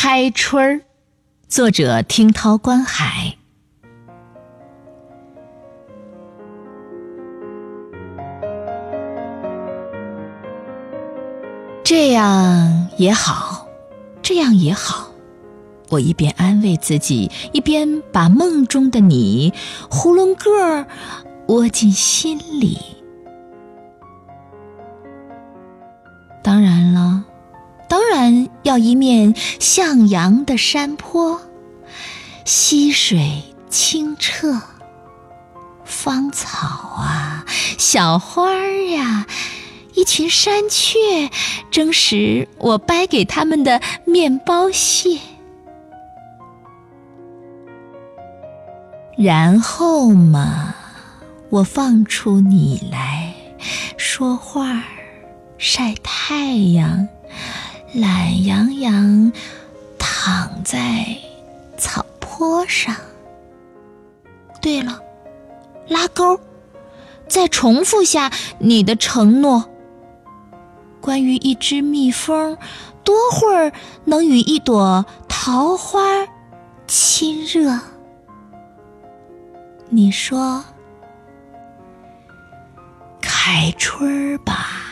开春儿，作者听涛观海。这样也好，这样也好。我一边安慰自己，一边把梦中的你囫囵个儿窝进心里。当然了。要一面向阳的山坡，溪水清澈，芳草啊，小花儿呀，一群山雀争食我掰给他们的面包屑，然后嘛，我放出你来说话，晒太阳。懒洋洋躺在草坡上。对了，拉钩，再重复下你的承诺。关于一只蜜蜂，多会儿能与一朵桃花亲热？你说，开春吧。